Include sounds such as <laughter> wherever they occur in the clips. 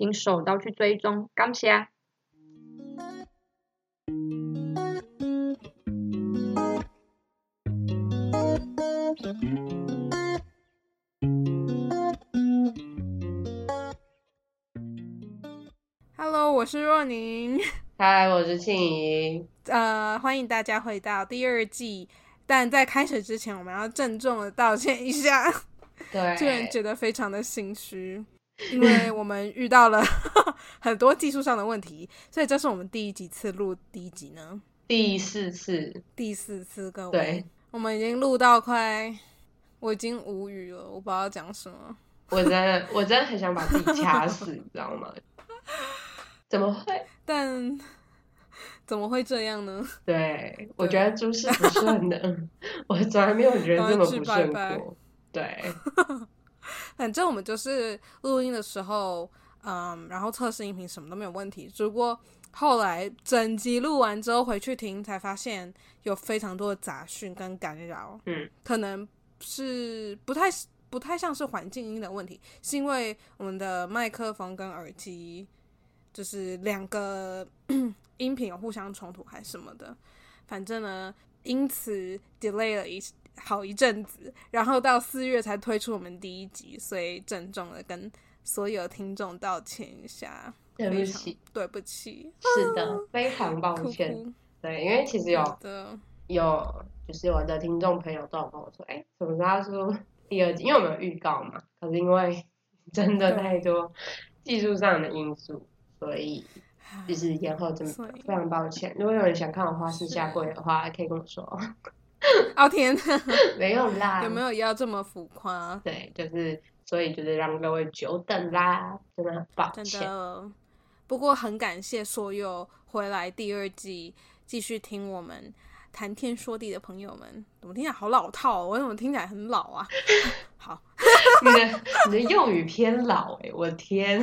请手刀去追踪，感谢。Hello，我是若宁。嗨，我是庆怡。呃，欢迎大家回到第二季。但在开始之前，我们要郑重的道歉一下。<laughs> 对，突然觉得非常的心虚。因为我们遇到了 <laughs> 很多技术上的问题，所以这是我们第几次录第一集呢？第四次，第四次，各位。对，我们已经录到快，我已经无语了，我不知道讲什么。我真的，我真的很想把自己掐死，你知道吗？怎么会？<laughs> 但怎么会这样呢？对，我觉得诸事不顺的，<laughs> 我从来没有觉得这么不顺过。对。反正我们就是录音的时候，嗯，然后测试音频什么都没有问题。只不过后来整集录完之后回去听，才发现有非常多的杂讯跟干扰。嗯，可能是不太不太像是环境音的问题，是因为我们的麦克风跟耳机就是两个 <clears throat> 音频有互相冲突还是什么的。反正呢，因此 delay 了一。好一阵子，然后到四月才推出我们第一集，所以郑重的跟所有听众道歉一下，对不起，对不起，是的，非常抱歉。对，因为其实有的有，就是我的听众朋友都有跟我说，哎，什么时候出第二集？因为我们有预告嘛，可是因为真的太多技术上的因素，所以就是延后这么非常抱歉。如果有人想看我花式下跪的话，可以跟我说。<laughs> 哦天，<laughs> 没有啦，有没有要这么浮夸？对，就是所以就是让各位久等啦，真的很抱歉。真的，不过很感谢所有回来第二季继续听我们谈天说地的朋友们。怎么听起来好老套？我怎么听起来很老啊？<laughs> 好，你的你的用语偏老哎，我的天，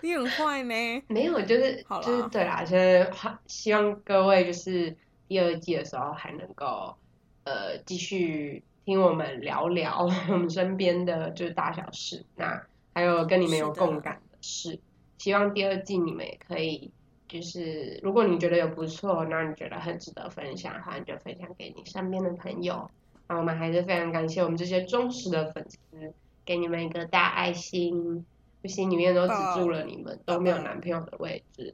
你很坏呢。没有，就是就是对啦，就是希望各位就是。第二季的时候还能够，呃，继续听我们聊聊 <laughs> 我们身边的就是大小事，那还有跟你们有共感的事。希望第二季你们也可以，就是如果你觉得有不错，那你觉得很值得分享的话，你就分享给你身边的朋友。那我们还是非常感谢我们这些忠实的粉丝，给你们一个大爱心，心里面都只住了你们，都没有男朋友的位置。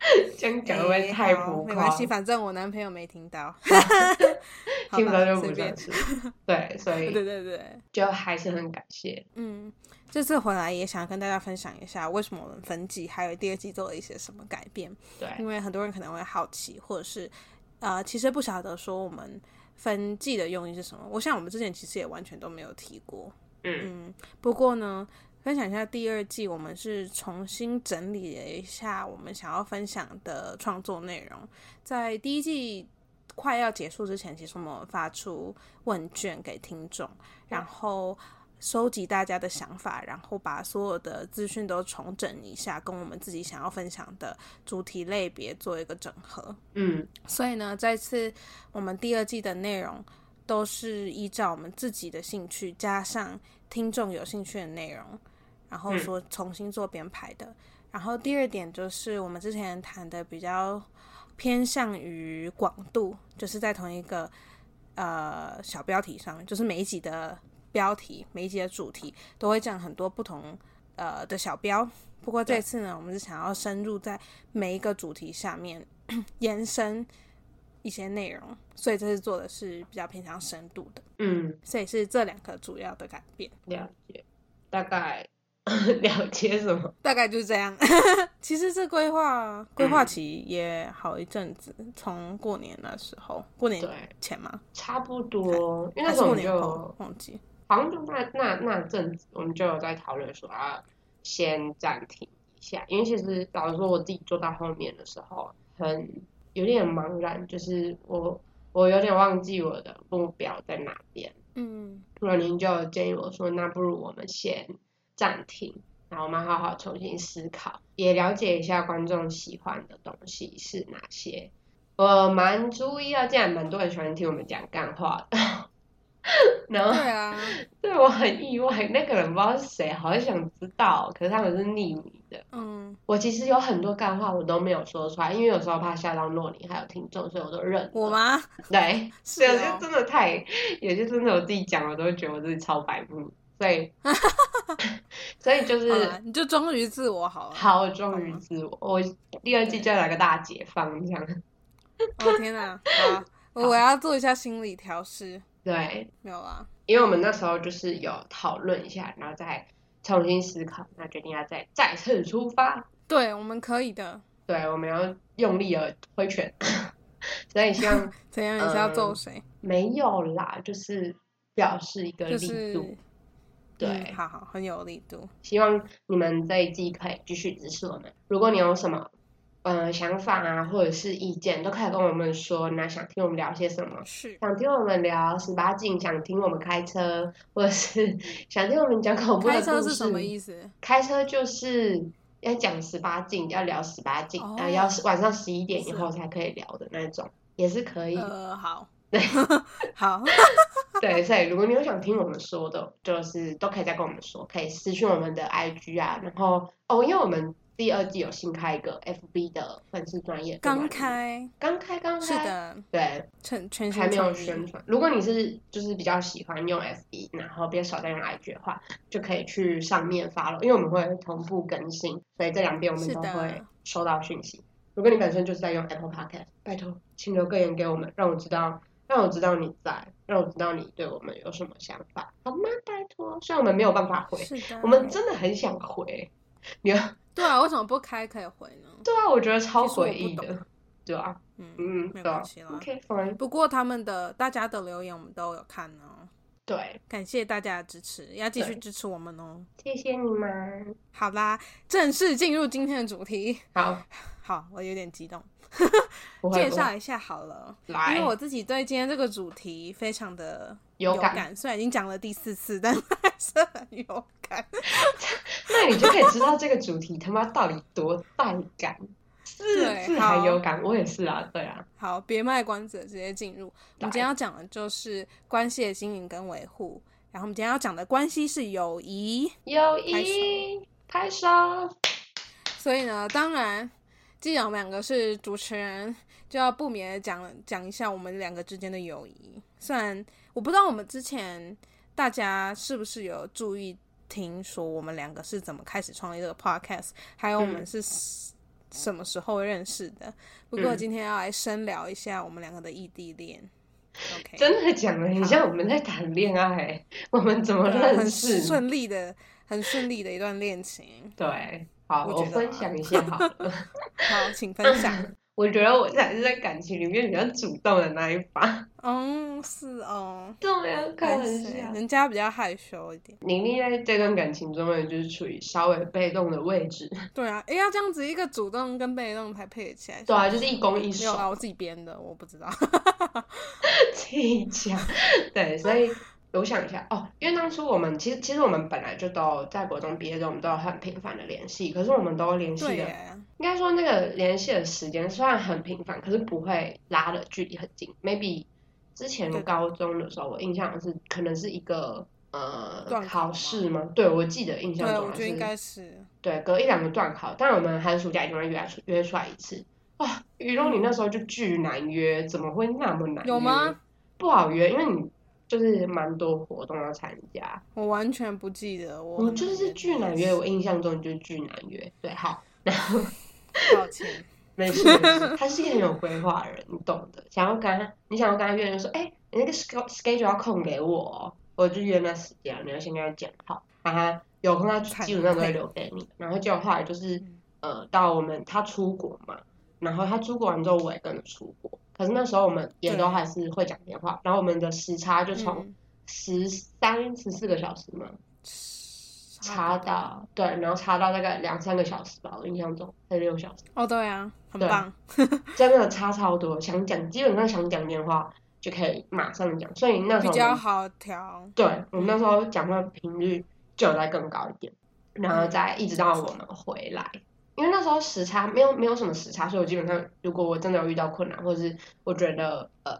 <laughs> 这样讲会太浮夸，没关系，反正我男朋友没听到，<laughs> 听不到就不算是。对，所以 <laughs> 对对对，就还是很感谢。嗯，这次回来也想跟大家分享一下，为什么我们分季还有第二季做了一些什么改变。对，因为很多人可能会好奇，或者是呃，其实不晓得说我们分季的用意是什么。我想我们之前其实也完全都没有提过。嗯，不过呢。分享一下第二季，我们是重新整理了一下我们想要分享的创作内容。在第一季快要结束之前，其实我们发出问卷给听众，然后收集大家的想法，然后把所有的资讯都重整一下，跟我们自己想要分享的主题类别做一个整合。嗯，所以呢，这次我们第二季的内容都是依照我们自己的兴趣，加上听众有兴趣的内容。然后说重新做编排的，然后第二点就是我们之前谈的比较偏向于广度，就是在同一个呃小标题上面，就是每一集的标题、每一集的主题都会讲很多不同呃的小标。不过这次呢，我们是想要深入在每一个主题下面延伸一些内容，所以这次做的是比较偏向深度的。嗯，所以是这两个主要的改变。了解，大概。<laughs> 了解什么？大概就是这样。<laughs> 其实这规划规划期也好一阵子，从过年那时候，过年前吗？差不多，因为那时候我就忘记，好像就那那那阵子，我们就有在讨论说啊，先暂停一下，因为其实老实说，我自己做到后面的时候，很有点茫然，就是我我有点忘记我的目标在哪边。嗯，那您就建议我说，那不如我们先暂停，然后我们好好重新思考，也了解一下观众喜欢的东西是哪些。我蛮注意到，竟然蛮多人喜欢听我们讲干话的。然后，对啊，<laughs> 对我很意外，那个人不知道是谁，好想知道，可是他们是匿名的。嗯，我其实有很多干话我都没有说出来，因为有时候怕吓到诺尼还有听众，所以我都忍。我吗？对，是哦有些真的太，有些真的我自己讲，我都会觉得我自己超白目，所以，<laughs> 所以就是啦你就忠于自我好了。好，我忠于自我，我第二季就来个大解放这样。哦天哪，好，我要做一下心理调试。对，没有啊，因为我们那时候就是有讨论一下，然后再重新思考，那决定要再再次出发。对，我们可以的。对，我们要用力的挥拳，<laughs> 所以希望 <laughs> 怎样？你是要揍嗯谁？没有啦，就是表示一个力度。是对，嗯好好，很有力度。希望你们这一季可以继续支持我们。如果你有什么呃想法啊，或者是意见，都可以跟我们说。那想听我们聊些什么？是，想听我们聊十八禁，想听我们开车，<laughs> 或者是 <laughs> 想听我们讲恐怖的故事。开车是什么意思？开车就是要讲十八禁，要聊十八禁，哦呃，要是晚上十一点以是后才可以聊的那种，也是可以。呃，好，对 <laughs> 好，<laughs> 对，所以如果你有想听我们说的，就是都可以再跟我们说，可以私讯我们的 IG 啊，然后哦，因为我们第二季有新开一个 FB 的粉丝专业，刚，开，刚开，刚开，是，的，对，全全还没有宣传。如果你是就是比较喜欢用 FB，然后比较少在用 IG 的话，就可以去上面发了，因为我们会同步更新，所以这两边我们都会收到讯息。如果你本身就是在用 Apple Podcast，拜托，请留个言给我们，让我知道，让我知道你在，让我知道你对我们有什么想法，好吗？拜托，虽然我们没有办法回，我们真的很想回。你 <laughs> 对啊，为什么不开可以回呢？对啊，我觉得超诡异的，对啊，嗯嗯，没关系啦。，OK 不过他们的大家的留言我们都有看哦，对，感谢大家的支持，要继续支持我们哦。谢谢你们，好啦，正式进入今天的主题。好，<laughs> 好，我有点激动，介绍一下好了。来因为我自己对今天这个主题非常的有感感，虽然已经讲了第四次，但还是很有感。<laughs> 那你就可以知道这个主题他妈到底多带感，四对次还好有感，我也是啊，对啊，好，别卖关子，直接进入。我们今天要讲的就是关系的经营跟维护，然后我们今天要讲的关系是友谊。友谊拍手，所以呢，当然，既然我们两个是主持人，就要不免的讲讲一下我们两个之间的友谊。虽然我不知道我们之前大家是不是有注意听说我们两个是怎么开始创立这个 podcast，还有我们嗯是什什么时候认识的。不过嗯今天要来深聊一下我们两个的异地恋。OK，真的讲的很像我们在谈恋爱，我们怎么认识？顺利的、很顺利的一段恋情。对，好，我分享一下好了。<laughs> 好，请分享。<laughs> 我觉得我才是在感情里面比较主动的那一方。嗯，是哦。对啊，开玩是笑。人家比较害羞一点。宁宁在这段感情中呢，就是处于稍微被动的位置。<laughs> 对啊，哎，要这样子一个主动跟被动才配得起来。对啊，就是一攻一守没有。啊，我自己编的，我不知道。<laughs> 自己讲，对，<laughs> 所以我想一下哦，因为当初我们其实其实我们本来就都在国中毕业之后，我们都有很频繁的联系，可是我们都联系的，应该说那个联系的时间虽然很频繁，可是不会拉的距离很近。maybe 之前高中的时候，我印象是可能是一个呃考试吗？对，我记得印象，中应该是。对，隔一两个段考，但我们寒暑假一定会约出约出来一次。哇，雨龙你那时候就巨难约，怎么会那么难约？有吗？不好约，因为你就是蛮多活动要参加。我完全不记得我。我就是巨难约，我印象中就是巨难约。对，好，然后抱歉。没事 <laughs> 他是一个很有规划的人，你懂的。想要跟他，你想要跟他约，就说，哎、你那个 schedule schedule 要空给我哦，我就约那时间，你要先跟他讲好，然后有空他基本上都会留给你。然后结果后来就是，呃，到我们他出国嘛，然后他出国完之后，我也跟着出国。可是那时候我们也都还是会讲电话，然后我们的时差就从嗯十三、十四个小时嘛，差到对，然后差到大概两三个小时吧，我印象中还是六小时。哦，对啊，很棒，真的差超多。想讲，基本上想讲电话就可以马上讲，所以那时候比较好调。对，我们那时候讲话频率就有在更高一点，然后再一直到我们回来。因为那时候时差没有没有什么时差，所以我基本上如果我真的有遇到困难，或者是我觉得呃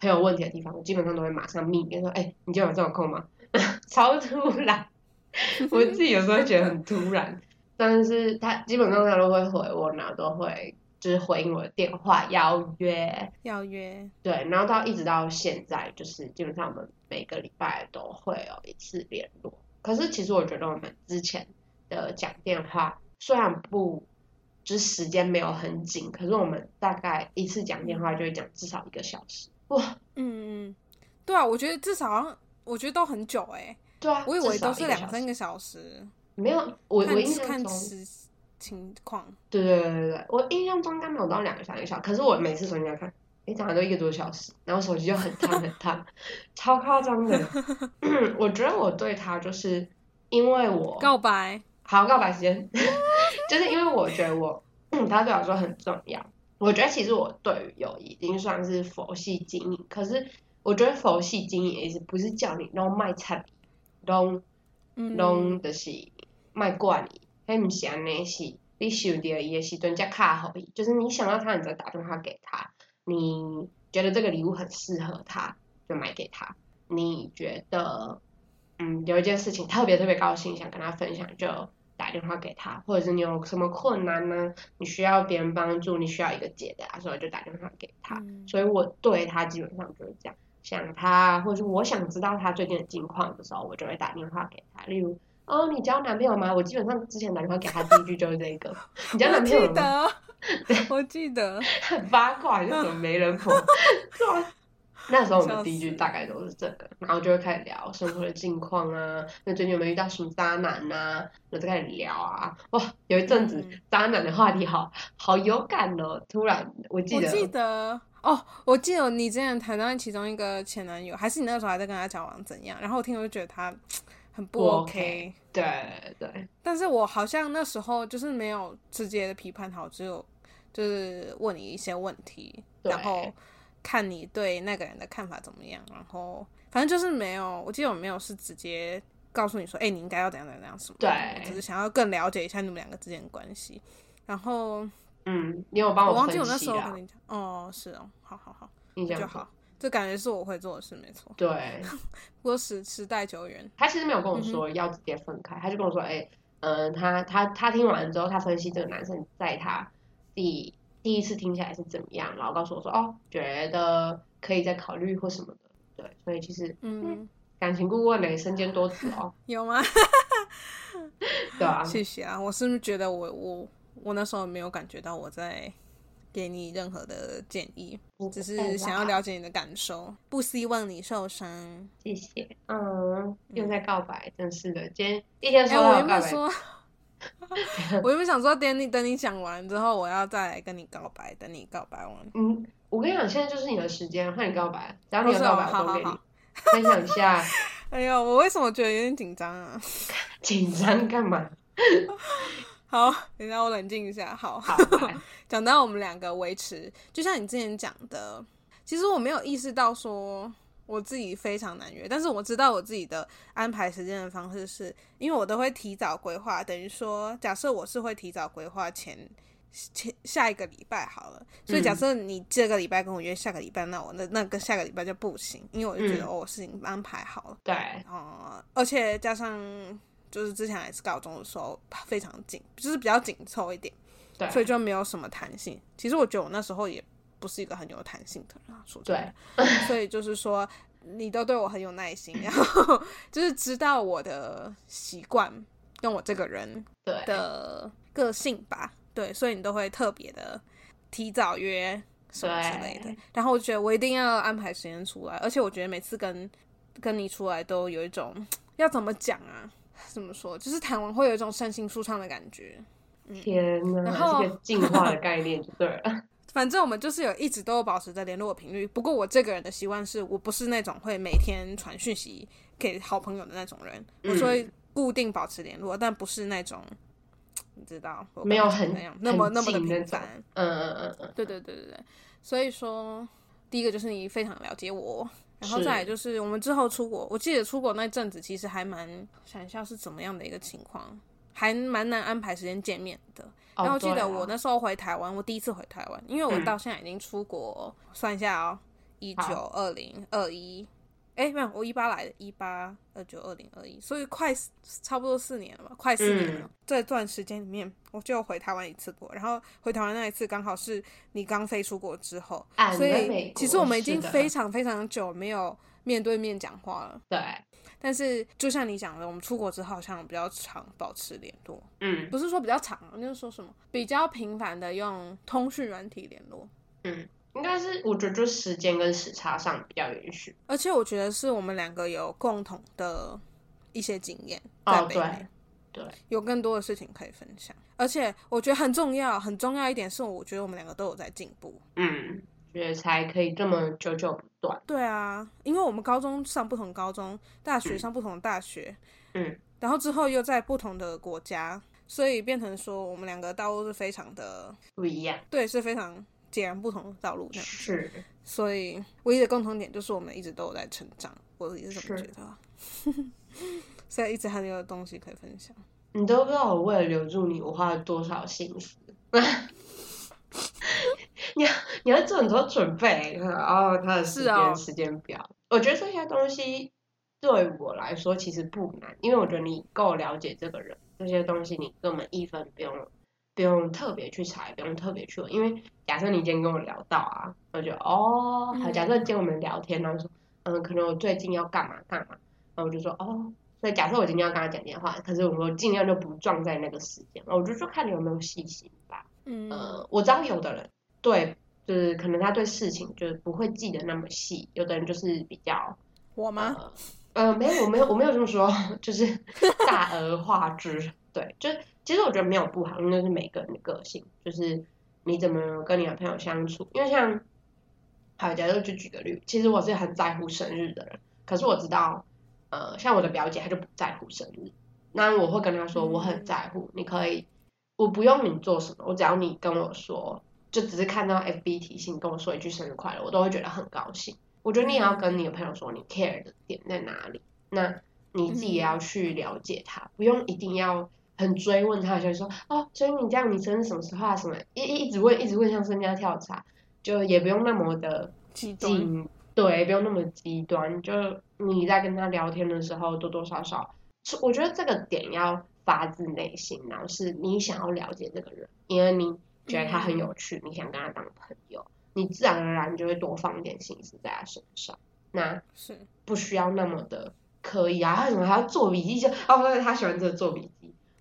很有问题的地方，我基本上都会马上密别说，哎，你今天有这种空吗？<laughs> 超突然，<laughs> 我自己有时候会觉得很突然，但是他基本上他都会回我，然后都会就是回应我的电话邀约，邀约，对，然后到一直到现在，就是基本上我们每个礼拜都会有一次联络。可是其实我觉得我们之前的讲电话。虽然不，就是时间没有很紧，可是我们大概一次讲电话就会讲至少一个小时。哇，嗯嗯，对啊，我觉得至少，我觉得都很久哎。对啊，我以为都是两三个小时。没有，我我印象中看情况。对对对对对，我印象中应该没有到两个三个小时，可是我每次重新来看，一，讲的都一个多小时，然后手机就很烫很烫，<laughs> 超夸张的。<laughs> <clears throat> 我觉得我对他就是因为我告白。好，告白时间，<laughs> 就是因为我觉得我，他对我说很重要。我觉得其实我对于友谊已经算是佛系经营，可是我觉得佛系经营意思不是叫你然后卖菜，弄弄的是卖惯你，还唔是安尼是，你想到伊的时阵才卡好伊，就是你想到他，你再打电话给他，你觉得这个礼物很适合他，就买给他。你觉得，嗯，有一件事情特别特别高兴，想跟他分享，就。打电话给他，或者是你有什么困难呢？你需要别人帮助，你需要一个解答，所以就打电话给他。所以我对他基本上就是这样，想他，或者是我想知道他最近的近况的时候，我就会打电话给他。例如，哦，你交男朋友吗？我基本上之前打电话给他第一句就是这个，你交男朋友吗？我记得，很八卦，就什么媒人婆，<laughs> 那时候我们第一句大概都是这个，然后就会开始聊生活的近况啊，那最近有没有遇到什么渣男呐？那就开始聊啊，哇，有一阵子渣男的话题好好有感哦。突然我记得，我记得哦，我记得你之前谈到其中一个前男友，还是你那时候还在跟他交往怎样？然后我听我就觉得他很不 OK，对对。但是我好像那时候就是没有直接的批判他，只有就是问你一些问题，然后。看你对那个人的看法怎么样，然后反正就是没有，我记得我没有是直接告诉你说，哎，你应该要怎样怎样怎样什么，对，只是想要更了解一下你们两个之间的关系。然后，嗯，你有帮我忘记我那时候跟你讲，哦，是哦，好好好，印象就好，这感觉是我会做的事，没错。对，不过时时代久远，他其实没有跟我说要直接分开，他就跟我说，哎，嗯，他他他听完之后，他分析这个男生在他第。第一次听起来是怎么样？然后告诉我说：“哦，觉得可以再考虑或什么的。”对，所以其实，嗯，感情顾问呢，身兼多职哦。<laughs> 有吗？<laughs> 对啊。谢谢啊！我是不是觉得我我我那时候没有感觉到我在给你任何的建议，只是想要了解你的感受，不希望你受伤。谢谢。嗯，又在告白，真是的。今天一天说到告白。<laughs> 我原本想说，等你等你讲完之后，我要再来跟你告白。等你告白完，嗯，我跟你讲，现在就是你的时间，换你告白。只要你有告白，我都给你分享一下。<laughs> 哎呦，我为什么觉得有点紧张啊？<laughs> 紧张干嘛？好，等下我冷静一下。好，好。<laughs> 讲到我们两个维持，就像你之前讲的，其实我没有意识到说。我自己非常难约，但是我知道我自己的安排时间的方式是，因为我都会提早规划，等于说，假设我是会提早规划前前下一个礼拜好了，所以假设你这个礼拜跟我约下个礼拜，那我那那个下个礼拜就不行，因为我就觉得哦，我事情安排好了，对，哦，而且加上就是之前还是高中的时候非常紧，就是比较紧凑一点，对，所以就没有什么弹性。其实我觉得我那时候也。不是一个很有弹性的人，说对，<laughs> 所以就是说，你都对我很有耐心，然后就是知道我的习惯跟我这个人的个性吧，对，所以你都会特别的提早约什么之类的。然后我觉得我一定要安排时间出来，而且我觉得每次跟跟你出来都有一种要怎么讲啊？怎么说？就是谈完会有一种身心舒畅的感觉。天哪，这个进化的概念就对了。<laughs> 反正我们就是有一直都有保持着联络频率。不过我这个人的习惯是我不是那种会每天传讯息给好朋友的那种人。我所以固定保持联络，但不是那种你知道没有很那样那么那么的频繁。嗯嗯嗯嗯，对对对对对。所以说，第一个就是你非常了解我，然后再来就是我们之后出国，我记得出国那阵子其实还蛮想一下是怎么样的一个情况，还蛮难安排时间见面的。然后记得我那时候回台湾，我第一次回台湾，因为我到现在已经出国，算一下哦，一九二零二一，哎，没有，我一八来的，一八二九二零二一，所以快差不多四年了吧，快四年了。这段时间里面，我就回台湾一次过，然后回台湾那一次刚好是你刚飞出国之后，所以其实我们已经非常非常久没有面对面讲话了。对。但是就像你讲的，我们出国之后好像比较常保持联络，嗯，不是说比较长，就是说什么比较频繁的用通讯软体联络，嗯，应该是我觉得就时间跟时差上比较允许，而且我觉得是我们两个有共同的一些经验，哦，对，对，有更多的事情可以分享，而且我觉得很重要，很重要一点是，我觉得我们两个都有在进步，嗯。觉得才可以这么久久不断。对啊，因为我们高中上不同高中，大学上不同的大学，嗯，然后之后又在不同的国家，所以变成说我们两个道路是非常的不一样。对，是非常截然不同的道路。是，所以唯一的共同点就是我们一直都有在成长。我也是这么觉得。<laughs> 所以一直还有东西可以分享。你都不知道我为了留住你，我花了多少心思。<laughs> 你要你要做很多准备，然后他的时间时间表。我觉得这些东西对我来说其实不难，因为我觉得你够了解这个人，这些东西你根本一分不用不用特别去查，也不用特别去问。因为假设你今天跟我聊到啊，我就哦，好，假设今天我们聊天，然后说嗯，可能我最近要干嘛干嘛，然后我就说哦，所以假设我今天要跟他讲电话，可是我说尽量就不撞在那个时间，我就说看你有没有细心吧。嗯，呃，我知道有的人。对，就是可能他对事情就是不会记得那么细，有的人就是比较我吗？呃，没有，我没有，我没有这么说，<laughs> 就是大而化之。对，就其实我觉得没有不好，因为是每个人的个性，就是你怎么跟你的朋友相处。因为像，好，假如就举个例，其实我是很在乎生日的人，可是我知道，呃，像我的表姐她就不在乎生日，那我会跟她说我很在乎，你可以，我不用你做什么，我只要你跟我说。就只是看到 FB 提醒跟我说一句生日快乐，我都会觉得很高兴。我觉得你也要跟你的朋友说你 care 的点在哪里，那你自己也要去了解他，不用一定要很追问他，就说哦，所以你这样你生日什么时候啊？什么一一直问一直问，像身家跳查，就也不用那么的极端，对，不用那么极端。就你在跟他聊天的时候，多多少少，我觉得这个点要发自内心，然后是你想要了解这个人，因为你。觉得他很有趣，你想跟他当朋友，你自然而然就会多放一点心思在他身上。那是不需要那么的刻意啊，为什么还要做笔记？就哦，他喜欢这做笔记，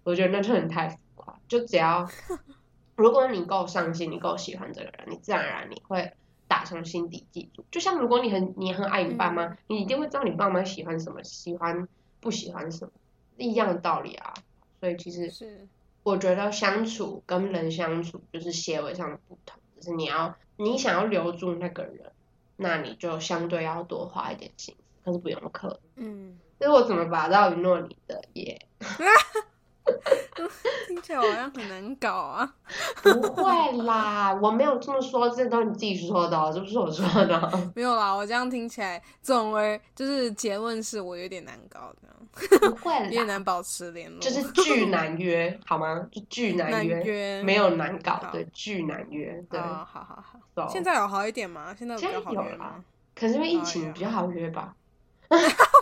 我觉得那就很太浮夸。就只要 <laughs> 如果你够上心，你够喜欢这个人，你自然而然你会打从心底记住。就像如果你很你很爱你爸妈，你一定会知道你爸妈喜欢什么，喜欢不喜欢什么，一样的道理啊。所以其实是。我觉得相处跟人相处就是些微上的不同，就是你要你想要留住那个人，那你就相对要多花一点心思，可是不用刻嗯，这是我怎么把到允诺你的耶？<laughs> <laughs> 听起来好像很难搞啊！<laughs> 不会啦，我没有这么说，这都是你自己说的，这不是我说的。<laughs> 没有啦，我这样听起来，总而就是结论是我有点难搞的，不会，有点难保持联络，就是巨难约，好吗？就巨难约，没有难搞的，巨难约。对，好好好。现在有好一点吗？现在比较好约吗？可是因为疫情比较好约吧。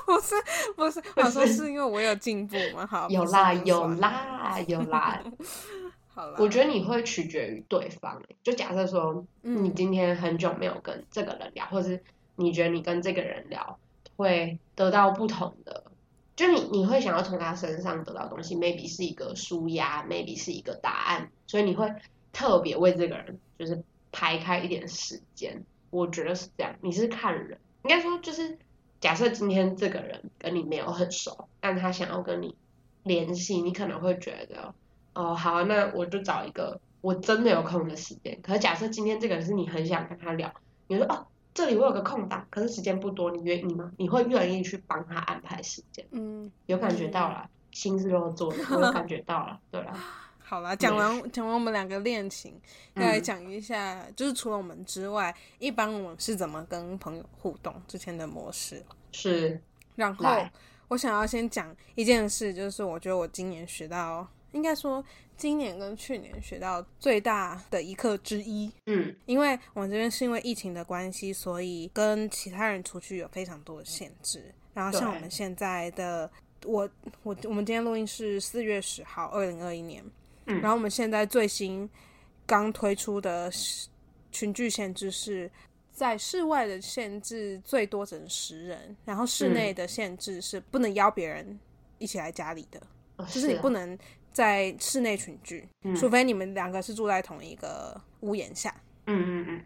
不是不是，我说是因为我有进步吗？好，有啦 <laughs> 有啦有啦。好了，我觉得你会取决于对方。就假设说，你今天很久没有跟这个人聊，或是你觉得你跟这个人聊会得到不同的，就你你会想要从他身上得到东西，maybe 是一个舒压，maybe 是一个答案，所以你会特别为这个人就是排开一点时间。我觉得是这样，你是看人，应该说就是。假设今天这个人跟你没有很熟，但他想要跟你联系，你可能会觉得，哦，好，那我就找一个我真的有空的时间。可是假设今天这个人是你很想跟他聊，你说哦，这里我有个空档，可是时间不多，你愿意吗？你会愿意去帮他安排时间？嗯，有感觉到了，心是都做的，我都感觉到了。对了，好了，讲完讲完我们两个恋情，再来讲一下，就是除了我们之外，一般我们是怎么跟朋友互动之前的模式。是，然后我想要先讲一件事，就是我觉得我今年学到，应该说今年跟去年学到最大的一课之一。嗯，因为我们这边是因为疫情的关系，所以跟其他人出去有非常多的限制。然后像我们现在的，我我我们今天录音是四月十号，二零二一年。嗯，然后我们现在最新刚推出的群聚限制是。在室外的限制最多只能十人，然后室内的限制是不能邀别人一起来家里的，就是你不能在室内群聚，除非你们两个是住在同一个屋檐下，嗯嗯嗯，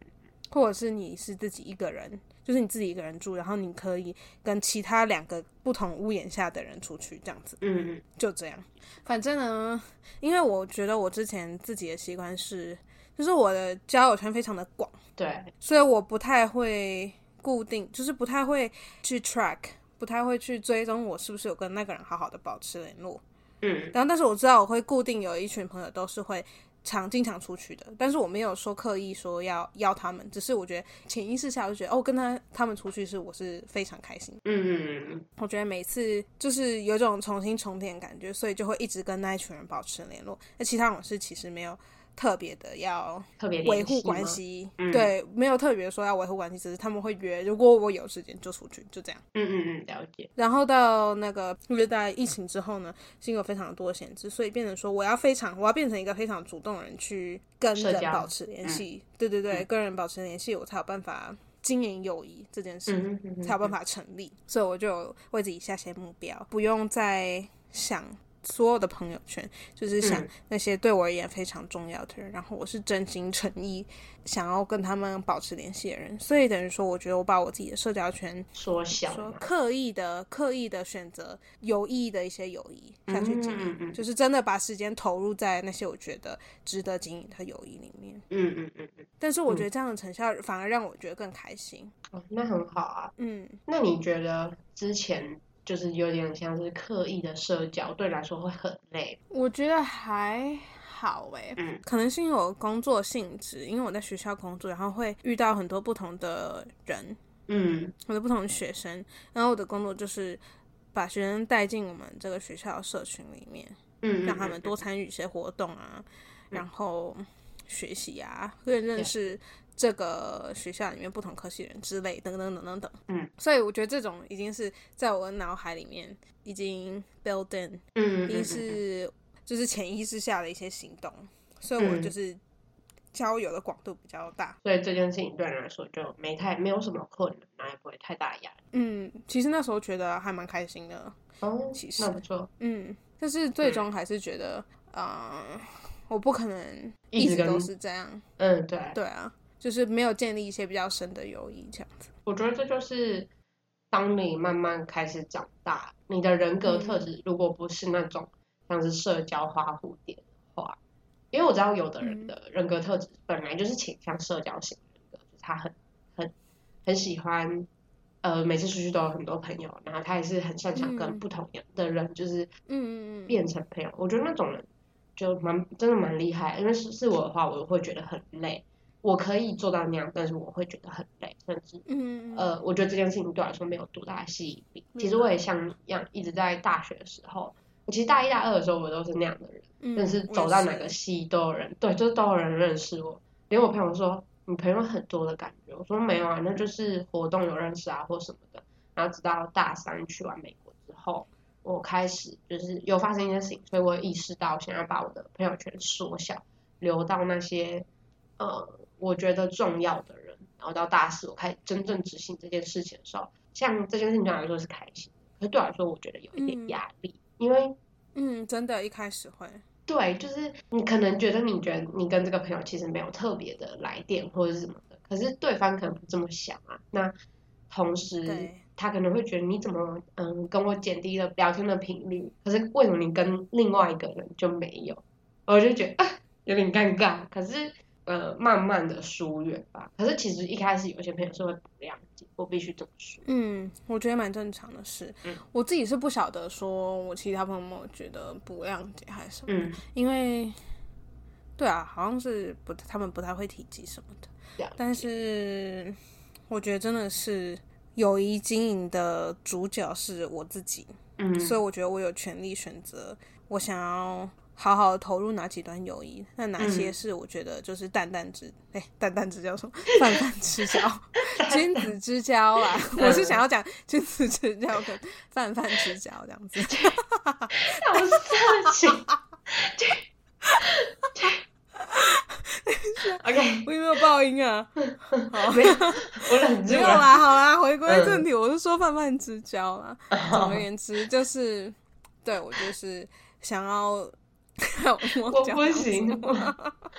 或者是你是自己一个人，就是你自己一个人住，然后你可以跟其他两个不同屋檐下的人出去，这样子，嗯嗯，就这样。反正呢，因为我觉得我之前自己的习惯是。就是我的交友圈非常的广，对，所以我不太会固定，就是不太会去 track，不太会去追踪我是不是有跟那个人好好的保持联络，嗯，然后但是我知道我会固定有一群朋友都是会常经常出去的，但是我没有说刻意说要邀他们，只是我觉得潜意识下就觉得哦，跟他他们出去是我是非常开心，嗯嗯嗯，我觉得每次就是有种重新重叠感觉，所以就会一直跟那一群人保持联络，那其他我是其实没有。特别的要特别维护关系，对，没有特别说要维护关系，只是他们会约，如果我有时间就出去，就这样。嗯嗯嗯，了解。然后到那个约在疫情之后呢，是有非常多的限制，所以变成说我要非常，我要变成一个非常主动人去跟人保持联系。对对对，跟人保持联系，我才有办法经营友谊这件事，才有办法成立。所以我就为自己下些目标，不用再想。所有的朋友圈，就是想那些对我而言非常重要的人，然后我是真心诚意想要跟他们保持联系的人，所以等于说，我觉得我把我自己的社交圈缩小，说刻意的、刻意的选择有意义的一些友谊下去经营，就是真的把时间投入在那些我觉得值得经营的友谊里面。嗯嗯嗯嗯。但是我觉得这样的成效反而让我觉得更开心。哦，那很好啊。嗯，那你觉得之前？就是有点像是刻意的社交，对来说会很累。我觉得还好哎，嗯，可能是因为我工作性质，因为我在学校工作，然后会遇到很多不同的人，嗯，我的不同的学生，然后我的工作就是把学生带进我们这个学校的社群里面，嗯，让他们多参与一些活动啊，然后学习啊，更认识。这个学校里面不同科系人之类等等等等等，嗯，所以我觉得这种已经是在我的脑海里面已经 built in，嗯，已经是就是潜意识下的一些行动，所以我就是交友的广度比较大，所以这件事情对你来说就没太没有什么困难，也不会太大压力。嗯，其实那时候觉得还蛮开心的，哦，其实。那不错，嗯，但是最终还是觉得，嗯，我不可能一直都是这样，嗯，对，对啊。就是没有建立一些比较深的友谊，这样子。我觉得这就是当你慢慢开始长大，你的人格特质如果不是那种像是社交花蝴蝶的话，因为我知道有的人的人格特质本来就是倾向社交型人格，他很很很喜欢，呃，每次出去都有很多朋友，然后他也是很擅长跟不同的人，就是嗯变成朋友。我觉得那种人就蛮真的蛮厉害，因为是是我的话，我会觉得很累。我可以做到那样，但是我会觉得很累，甚至，呃，我觉得这件事情对我来说没有多大吸引力。其实我也像一样，一直在大学的时候，我其实大一、大二的时候我都是那样的人，但是走到哪个系都有人，对，就是都有人认识我。连我朋友说你朋友很多的感觉，我说没有啊，那就是活动有认识啊或什么的。然后直到大三去完美国之后，我开始就是有发生一件事情，所以我意识到想要把我的朋友圈缩小，留到那些，呃。我觉得重要的人，然后到大四我开始真正执行这件事情的时候，像这件事情对我来说是开心，可是对我来说我觉得有一点压力，因为，嗯，真的，一开始会，对，就是你可能觉得你觉得你跟这个朋友其实没有特别的来电或者是什么的，可是对方可能不这么想啊。那同时他可能会觉得你怎么嗯跟我减低了聊天的频率，可是为什么你跟另外一个人就没有？我就觉得啊有点尴尬，可是。呃慢慢的疏远吧。可是其实一开始有些朋友是会不谅解，我必须这么说。嗯，我觉得蛮正常的事。嗯，我自己是不晓得说我其他朋友有觉得不谅解还是什么，嗯，因为对啊，好像是不他们不太会提及什么的。但是我觉得真的是友谊经营的主角是我自己，嗯，所以我觉得我有权利选择我想要。好好投入哪几段友谊？那哪些是我觉得就是淡淡之哎，淡淡之交什么泛泛之交，<laughs> 君子之交啊。我是想要讲君子之交跟泛泛之交这样子。好色情。OK，我有没有爆音啊？<laughs> 好，没有，我忍住了。没有啦，好啦，回归正题，我是说泛泛之交啦。<laughs> 总而言之，就是对我就是想要。<laughs> 我不行，我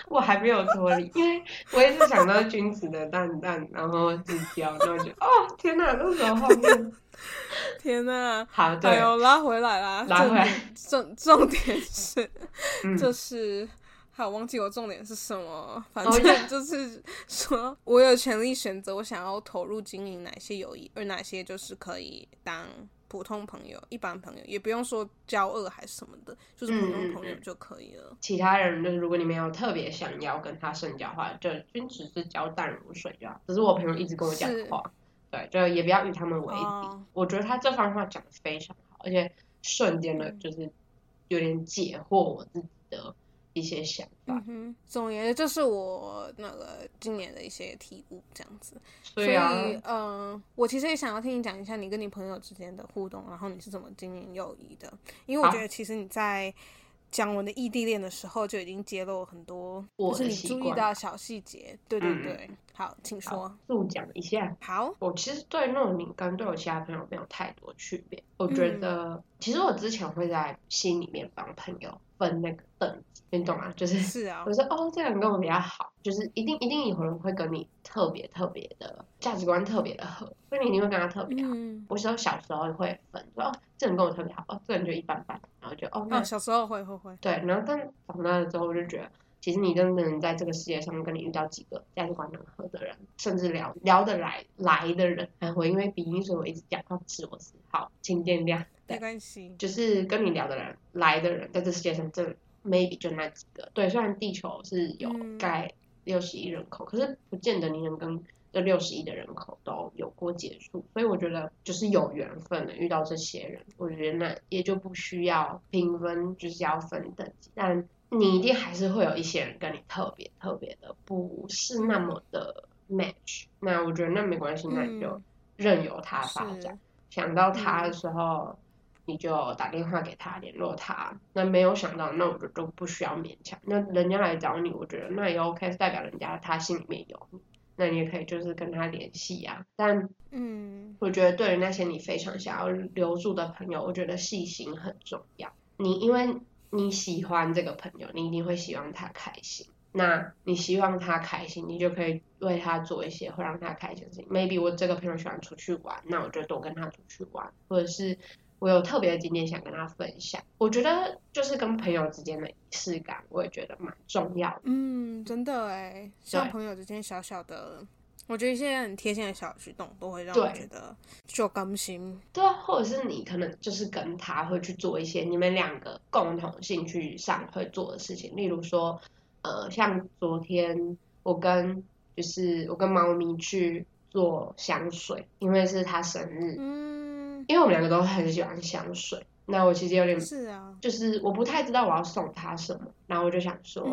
我还没有脱离，因为我也是想到君子的蛋蛋，然后就掉，然后就哦天哪，那时候后面，<laughs> 天哪，好，对，拉回来啦，拉回来，重重点是，<laughs> 就是好忘记我重点是什么，反正就是说我有权利选择我想要投入经营哪些友谊，而哪些就是可以当。普通朋友、一般朋友也不用说交恶还是什么的，就是普通朋友就可以了。其他人就是如果你没有特别想要跟他深交的话，就君子之交淡如水就好。只是我朋友一直跟我讲话，对，就也不要与他们为敌。我觉得他这番话讲的非常好，而且瞬间的就是有点解惑我自己的。一些想法，嗯总而言之，这是我那个今年的一些体悟，这样子。所以，嗯，我其实也想要听你讲一下你跟你朋友之间的互动，然后你是怎么经营友谊的？因为我觉得其实你在。讲我的异地恋的时候，就已经揭露很多，我是你注意到小细节。对对对，好，请说。速讲一下。好，我其实对那种敏跟对我其他朋友没有太多区别。我觉得，其实我之前会在心里面帮朋友分那个等级，你懂吗？就是是啊，我说哦，这个人跟我比较好，就是一定一定有人会跟你特别特别的价值观特别的合，所以你一定会跟他特别好。嗯我时候小时候会分，说哦，这人跟我特别好，哦，这人就一般般。然后就哦，那小时候会会会对，然后但长大了之后，我就觉得，其实你真的能在这个世界上跟你遇到几个价值观能合的人，甚至聊聊得来来的人，还会因为鼻音，所以我一直讲，是我是好，请见谅，没关系，就是跟你聊的人来的人，在这世界上，这 maybe 就那几个，对，虽然地球是有盖六十亿人口，可是不见得你能跟。这六十亿的人口都有过接触，所以我觉得就是有缘分的遇到这些人，我觉得那也就不需要评分，就是要分等级。但你一定还是会有一些人跟你特别特别的不是那么的 match，那我觉得那没关系，那你就任由他发展。想到他的时候，你就打电话给他联络他。那没有想到，那我就都不需要勉强。那人家来找你，我觉得那也 OK，是代表人家他心里面有你。那你也可以就是跟他联系啊，但嗯，我觉得对于那些你非常想要留住的朋友，我觉得细心很重要。你因为你喜欢这个朋友，你一定会希望他开心。那你希望他开心，你就可以为他做一些会让他开心的事情。Maybe 我这个朋友喜欢出去玩，那我就多跟他出去玩，或者是。我有特别的经验想跟他分享，我觉得就是跟朋友之间的仪式感，我也觉得蛮重要的。嗯，真的哎，像朋友之间小小的，我觉得一些很贴心的小举动，都会让我觉得就甘心。对啊，或者是你可能就是跟他会去做一些你们两个共同兴趣上会做的事情，例如说，呃，像昨天我跟就是我跟猫咪去做香水，因为是他生日。嗯。因为我们两个都很喜欢香水，那我其实有点是啊，就是我不太知道我要送他什么，然后我就想说，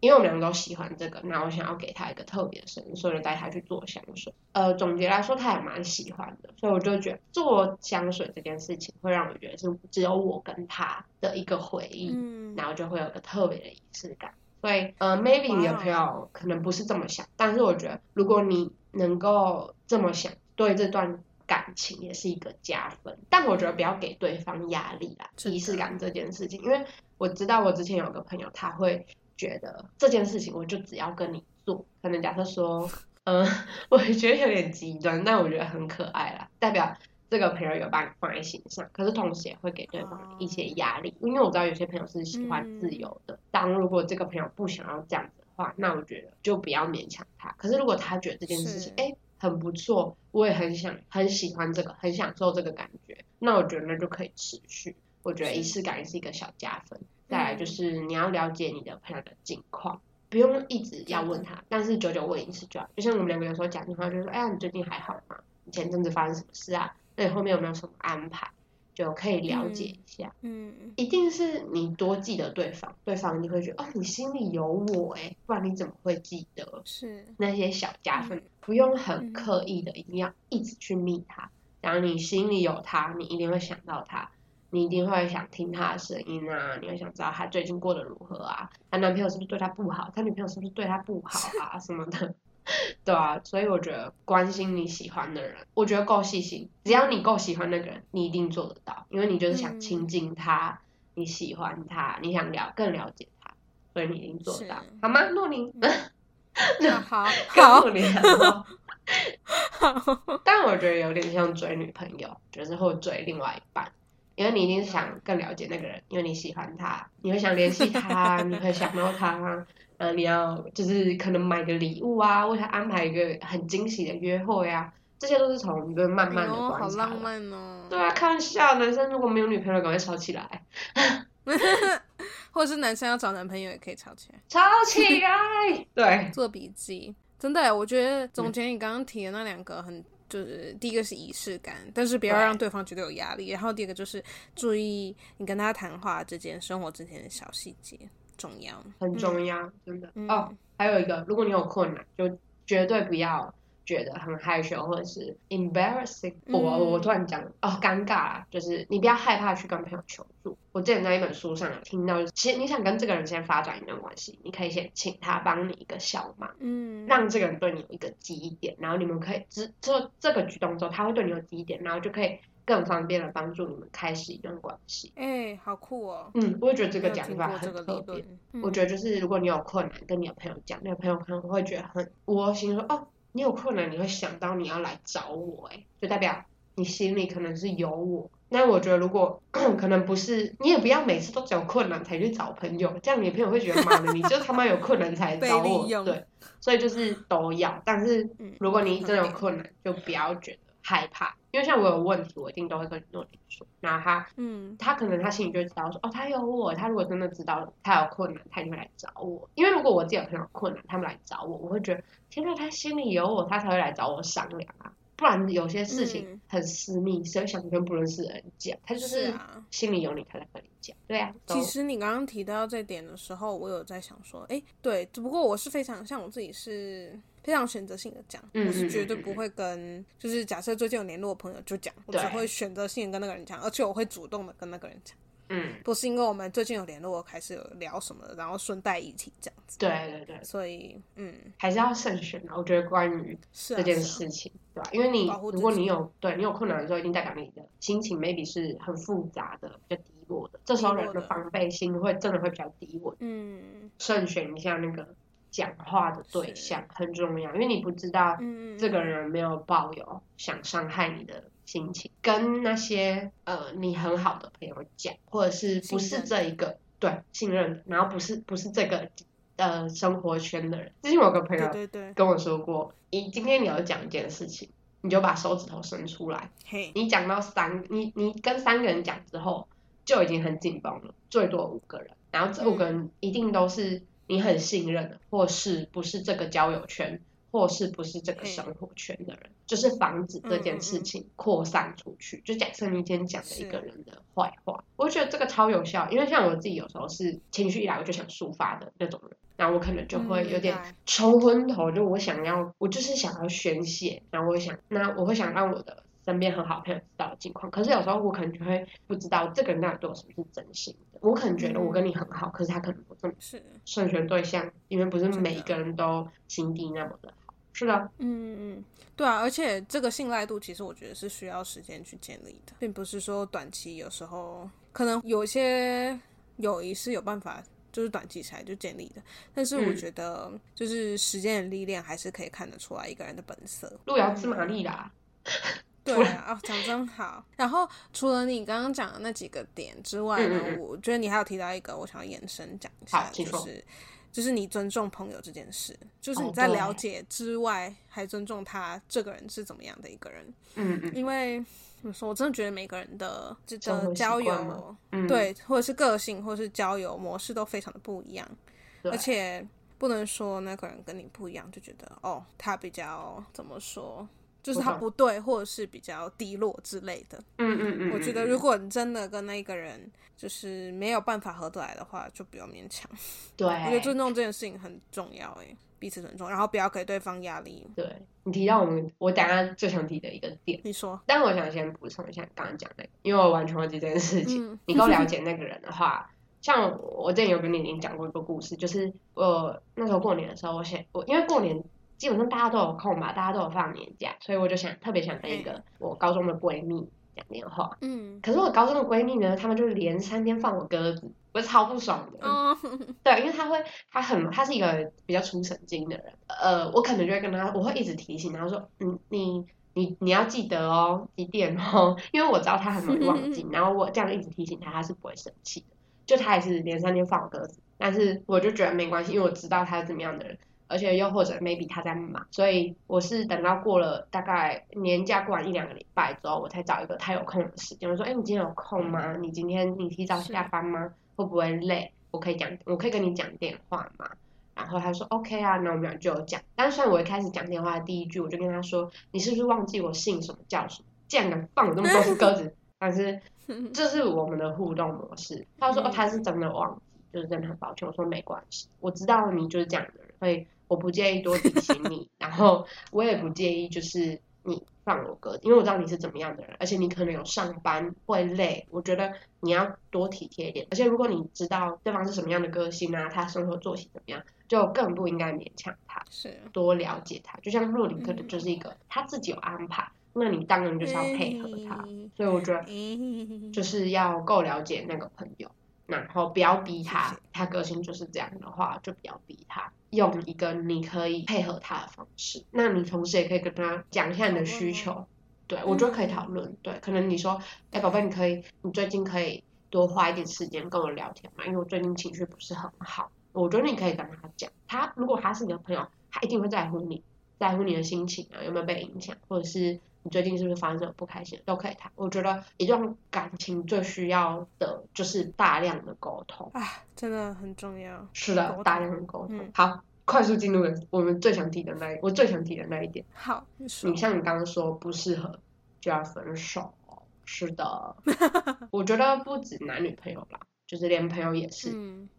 因为我们两个都喜欢这个，那我想要给他一个特别的生日，所以就带他去做香水。呃，总结来说，他也蛮喜欢的，所以我就觉得做香水这件事情会让我觉得是只有我跟他的一个回忆，嗯然后就会有个特别的仪式感。所以，呃，maybe 你的朋友可能不是这么想，但是我觉得如果你能够这么想，对这段。感情也是一个加分，但我觉得不要给对方压力啦。仪式感这件事情，因为我知道我之前有个朋友，他会觉得这件事情我就只要跟你做，可能假设说，嗯，我觉得有点极端，但我觉得很可爱啦，代表这个朋友有把你放在心上，可是同时也会给对方一些压力，因为我知道有些朋友是喜欢自由的，当如果这个朋友不想要这样子的话，那我觉得就不要勉强他。可是如果他觉得这件事情哎很不错，我也很想很喜欢这个，很享受这个感觉，那我觉得那就可以持续。我觉得仪式感是一个小加分。再来就是你要了解你的朋友的近况，不用一直要问他，但是久久问一次就好。就像我们两个有时候讲电话，就说哎呀你最近还好吗？你前阵子发生什么事啊？那你后面有没有什么安排？就可以了解一下，嗯，一定是你多记得对方，对方你会觉得哦，你心里有我哎，不然你怎么会记得？是那些小加分，不用很刻意的，一定要一直去密他。然后你心里有他，你一定会想到他，你一定会想听他的声音啊，你会想知道他最近过得如何啊，他男朋友是不是对他不好，他女朋友是不是对他不好啊什么的。<laughs> 对啊，所以我觉得关心你喜欢的人，我觉得够细心。只要你够喜欢那个人，你一定做得到，因为你就是想亲近他，你喜欢他，你想了更了解他，所以你一定做得到，好吗？诺宁，<laughs> 那好，<laughs> 好，诺宁，但我觉得有点像追女朋友，就是或追另外一半，因为你一定是想更了解那个人，因为你喜欢他，你会想联系他，你会想到他。呃，你要就是可能买个礼物啊，为他安排一个很惊喜的约会啊，这些都是从一个慢慢的观察。好浪漫哦！对啊，开玩笑，男生如果没有女朋友，赶快吵起来。<laughs> <laughs> 或者是男生要找男朋友，也可以吵起来。吵起来！<laughs> 对，做笔记。真的，我觉得总结你刚刚提的那两个，很就是第一个是仪式感，但是不要让对方觉得有压力。然后第二个就是注意你跟他谈话之间、生活之间的小细节。重要，很重要，真的哦。还有一个，如果你有困难，就绝对不要觉得很害羞或者是 embarrassing。我我突然讲哦，尴尬，就是你不要害怕去跟朋友求助。我之前在一本书上听到，其实你想跟这个人先发展一段关系，你可以先请他帮你一个小忙，嗯，让这个人对你有一个记忆点，然后你们可以之做这个举动之后，他会对你有记忆点，然后就可以。更方便的帮助你们开始一段关系。哎，好酷哦！嗯，我也觉得这个讲法很特别。我觉得就是如果你有困难，跟你的朋友讲，你的朋友可能会觉得很窝心，说哦，你有困难，你会想到你要来找我，哎，就代表你心里可能是有我。那我觉得如果 <clears throat> 可能不是，你也不要每次都只有困难才去找朋友，这样你朋友会觉得妈的，你就他妈有困难才找我。对，所以就是都要。但是如果你真的有困难，就不要觉得。害怕，因为像我有问题，我一定都会跟诺婷说。那他，嗯，他可能他心里就知道说，哦，他有我。他如果真的知道他有困难，他就会来找我。因为如果我自己有朋友困难，他们来找我，我会觉得，天呐，他心里有我，他才会来找我商量啊。不然有些事情很私密，谁想跟不认识的人讲？他就是心里有你，他才跟你讲。对啊。其实你刚刚提到这点的时候，我有在想说，哎，对，只不过我是非常像我自己是。非常选择性的讲，我是绝对不会跟，就是假设最近有联络的朋友就讲，我只会选择性跟那个人讲，而且我会主动的跟那个人讲，嗯，不是因为我们最近有联络，开始有聊什么，然后顺带一起这样子。对对对。所以，嗯，还是要慎选啊。我觉得关于这件事情，对吧？因为你如果你有对你有困难的时候，一定代表你的心情 maybe 是很复杂的、比较低落的，这时候人的防备心会真的会比较低落。嗯，慎选一下那个。讲话的对象很重要，因为你不知道这个人没有抱有想伤害你的心情，跟那些呃你很好的朋友讲，或者是不是这一个对信任，然后不是不是这个呃生活圈的人。之前有个朋友跟我说过，你今天你要讲一件事情，你就把手指头伸出来，你讲到三，你你跟三个人讲之后就已经很紧绷了，最多五个人，然后这五个人一定都是。你很信任的，或是不是这个交友圈，或是不是这个生活圈的人，就是防止这件事情扩散出去。就假设你今天讲了一个人的坏话，我觉得这个超有效，因为像我自己有时候是情绪一来我就想抒发的那种人，然后我可能就会有点冲昏头，就我想要，我就是想要宣泄，然后我想，那我会想让我的。身边很好朋友知道的情况，可是有时候我可能就会不知道这个人到底对我是不是真心的。我可能觉得我跟你很好，可是他可能不这么是慎选对象，因为不是每一个人都心地那么的好。是的，嗯嗯，对啊，而且这个信赖度其实我觉得是需要时间去建立的，并不是说短期有时候可能有些友谊是有办法就是短期起来就建立的，但是我觉得就是时间的历练还是可以看得出来一个人的本色。路遥知马力啦。对啊，讲真好。然后除了你刚刚讲的那几个点之外呢，我觉得你还有提到一个，我想要延伸讲一下，就是就是你尊重朋友这件事，就是你在了解之外还尊重他这个人是怎么样的一个人。嗯嗯。因为怎么说，我真的觉得每个人的这个交友，对，或者是个性，或者是交友模式都非常的不一样，而且不能说那个人跟你不一样就觉得哦，他比较怎么说。就是他不对，或者是比较低落之类的。嗯嗯嗯。我觉得如果你真的跟那个人就是没有办法合得来的话，就不要勉强。<laughs> 对。我觉得尊重这件事情很重要，哎，彼此尊重，然后不要给对方压力。对你提到我们，我等下最想提的一个点，你说。但我想先补充一下刚刚讲那个，因为我完全忘记这件事情。你够了 <laughs> 解那个人的话，像我之前有跟你已经讲过一个故事，就是我那时候过年的时候，我写我因为过年。基本上大家都有空吧，大家都有放年假，所以我就想特别想跟一个我高中的闺蜜讲电话。嗯。可是我高中的闺蜜呢，她们就连三天放我鸽子，我超不爽的。哦。<laughs> 对，因为她会，她很，她是一个比较出神经的人。呃，我可能就会跟她，我会一直提醒她说，嗯，你你你要记得哦，几点哦，<laughs> 因为我知道她很容易忘记，<laughs> 然后我这样一直提醒她，她是不会生气的。就她也是连三天放我鸽子，但是我就觉得没关系，因为我知道她是怎么样的人。而且又或者 maybe 他在忙，所以我是等到过了大概年假过完一两个礼拜之后，我才找一个他有空的时间。我说，哎，你今天有空吗？你今天你提早下班吗？会不会累？我可以讲，我可以跟你讲电话吗？然后他说 OK 啊，那我们俩就有讲。但是虽然我一开始讲电话的第一句，我就跟他说，你是不是忘记我姓什么叫什么？竟然敢放我那么多只鸽子！<laughs> 但是 <laughs> 这是我们的互动模式。他说哦他是真的忘记，就是真的很抱歉。我说没关系，我知道你就是这样的人，所以。我不介意多提醒你，然后我也不介意就是你放我鸽子，因为我知道你是怎么样的人，而且你可能有上班会累，我觉得你要多体贴一点。而且如果你知道对方是什么样的个性啊，他生活作息怎么样，就更不应该勉强他，是多了解他。就像洛林可能就是一个他自己有安排，那你当然就是要配合他。所以我觉得就是要够了解那个朋友。然后不要逼他，他个性就是这样的话，就不要逼他，用一个你可以配合他的方式。那你同时也可以跟他讲一下你的需求，对我觉得可以讨论。对，可能你说，哎，宝贝，你可以，你最近可以多花一点时间跟我聊天嘛？因为我最近情绪不是很好，我觉得你可以跟他讲。他如果他是你的朋友，他一定会在乎你，在乎你的心情啊，有没有被影响，或者是。你最近是不是发生什么不开心？都可以谈。我觉得一段感情最需要的就是大量的沟通啊，真的很重要。是的，大量的沟通。好，快速进入了我们最想提的那一，我最想提的那一点。好，你像你刚刚说不适合就要分手，是的。<laughs> 我觉得不止男女朋友啦。就是连朋友也是，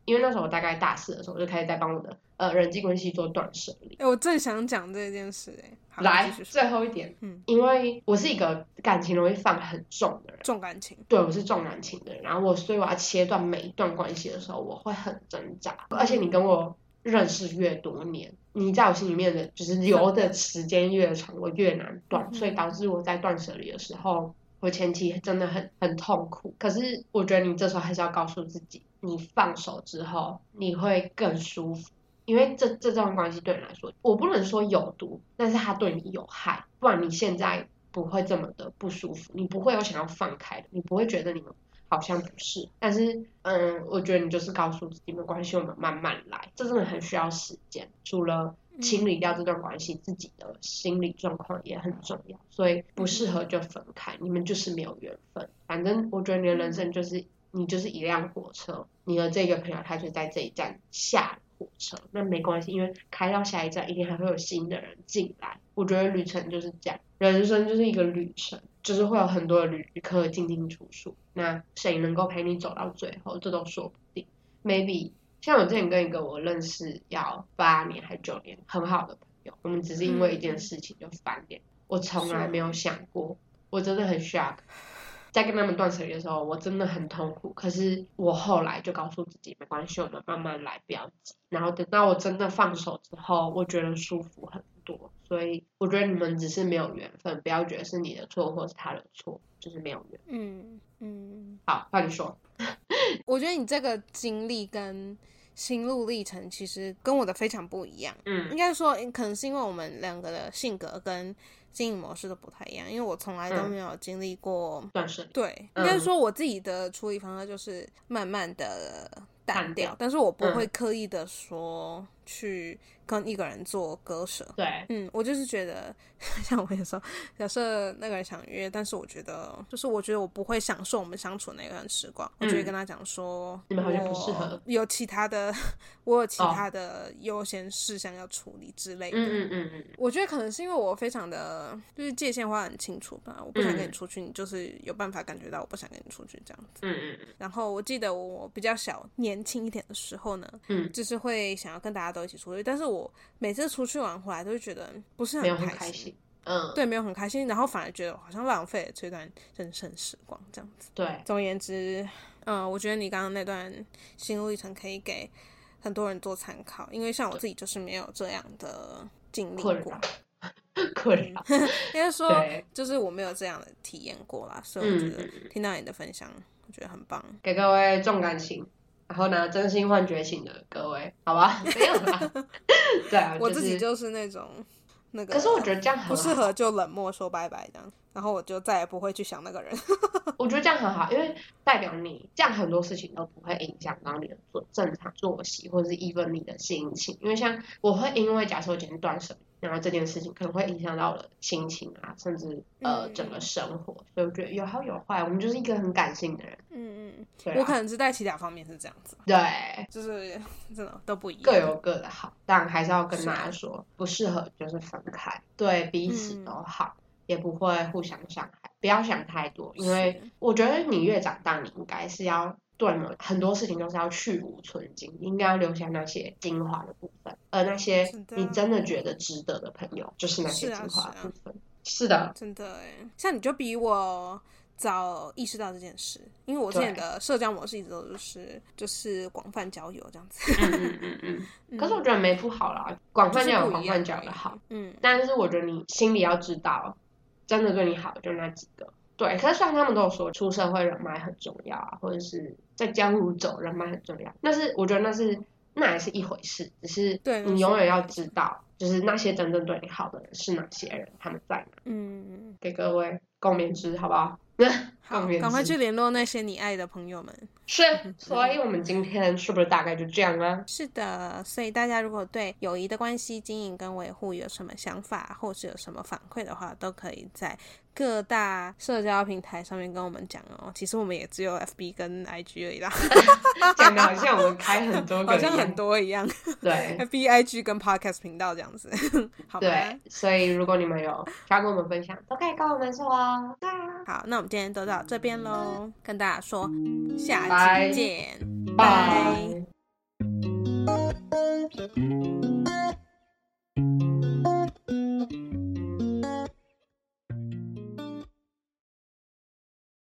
因为那时候我大概大四的时候，我就开始在帮我的呃人际关系做断舍离。哎，我正想讲这件事哎。来，最后一点，嗯，因为我是一个感情容易放很重的人，重感情。对，我是重感情的人，然后我所以我要切断每一段关系的时候，我会很挣扎。而且你跟我认识越多年，你在我心里面的就是留的时间越长，我越难断，所以导致我在断舍离的时候。我前期真的很很痛苦，可是我觉得你这时候还是要告诉自己，你放手之后你会更舒服，因为这这段关系对你来说，我不能说有毒，但是它对你有害，不然你现在不会这么的不舒服，你不会有想要放开的，你不会觉得你们好像不是，但是嗯，我觉得你就是告诉自己没关系，我们慢慢来，这真的很需要时间，除了。清理掉这段关系，自己的心理状况也很重要，所以不适合就分开，你们就是没有缘分。反正我觉得你的人生就是你就是一辆火车，你的这个朋友他就在这一站下火车，那没关系，因为开到下一站一定还会有新的人进来。我觉得旅程就是这样，人生就是一个旅程，就是会有很多的旅客进进出出，那谁能够陪你走到最后，这都说不定。Maybe。像我之前跟一个我认识要八年还九年很好的朋友，我们只是因为一件事情就翻脸。我从来没有想过，我真的很 shock。在跟他们断舍离的时候，我真的很痛苦。可是我后来就告诉自己，没关系，我们慢慢来，不要急。然后等到我真的放手之后，我觉得舒服很多。所以我觉得你们只是没有缘分，不要觉得是你的错或是他的错，就是没有缘。嗯嗯。好，那你说。<laughs> 我觉得你这个经历跟。心路历程其实跟我的非常不一样，嗯，应该说可能是因为我们两个的性格跟经营模式都不太一样，因为我从来都没有经历过断舍，对，应该说我自己的处理方式就是慢慢的淡掉，但是我不会刻意的说去。跟一个人做割舍，对，嗯，我就是觉得，<laughs> 像我跟你说，假设那个人想约，但是我觉得，就是我觉得我不会享受我们相处那段时光，我就会跟他讲说，你们好像不适合，有其他的，<laughs> 我有其他的优先事项要处理之类的，嗯嗯嗯我觉得可能是因为我非常的，就是界限画很清楚吧，我不想跟你出去，你就是有办法感觉到我不想跟你出去这样子，嗯嗯嗯。然后我记得我比较小、年轻一点的时候呢，嗯，就是会想要跟大家都一起出去，但是我。每次出去玩回来都会觉得不是很开心，嗯，对，没有很开心，然后反而觉得好像浪费了这段人生时光这样子。对，总而言之，嗯，我觉得你刚刚那段心路历程可以给很多人做参考，因为像我自己就是没有这样的经历过，困扰，<laughs> <laughs> 应该说就是我没有这样的体验过啦，所以我觉得听到你的分享，我觉得很棒，给各位重感情。然后呢，真心换觉醒的各位，好吧，<laughs> 没有啦。<laughs> 对啊，我自己就是那种那个，可是我觉得这样很不适合，就冷漠说拜拜这样，然后我就再也不会去想那个人。我觉得这样很好，因为代表你这样很多事情都不会影响到你的做正常作息，或者是 even 你的心情。因为像我会因为假设我今天断舍。然后这件事情可能会影响到了心情啊，甚至呃整个生活，所以我觉得有好有坏。我们就是一个很感性的人，嗯嗯，我可能是在其他方面是这样子，对，就是 <laughs> 真的都不一样，各有各的好，但还是要跟大家说，不适合就是分开，对彼此都好，也不会互相伤害，不要想太多，因为我觉得你越长大，你应该是要。对了，很多事情都是要去无存精，应该要留下那些精华的部分，而那些你真的觉得值得的朋友，就是那些精华部分。是的，真的哎，像你就比我早意识到这件事，因为我之前的社交模式一直都是就是广泛交友这样子。嗯嗯嗯 <laughs> 嗯。可是我觉得没不好啦，广泛交友广泛交友好。嗯。但是我觉得你心里要知道，真的对你好就那几个。对，可是像他们都有说，出社会人脉很重要啊，或者是在江湖走人脉很重要。那是我觉得那是那也是一回事，只是你永远要知道，就是那些真正对你好的人是哪些人，他们在哪。嗯，给各位共勉之，好不好？<laughs> 好，赶快去联络那些你爱的朋友们。是，所以我们今天是不是大概就这样啊？<laughs> 是的，所以大家如果对友谊的关系经营跟维护有什么想法，或是有什么反馈的话，都可以在各大社交平台上面跟我们讲哦其实我们也只有 fb 跟 ig 而已啦。<laughs> 讲的好像我们开很多好像很多一样 <laughs> 对 fbig 跟 podcast 频道这样子好对所以如果你们有想要跟我们分享都可以跟我们说哦。好那我们今天就到这边喽跟大家说下期见拜。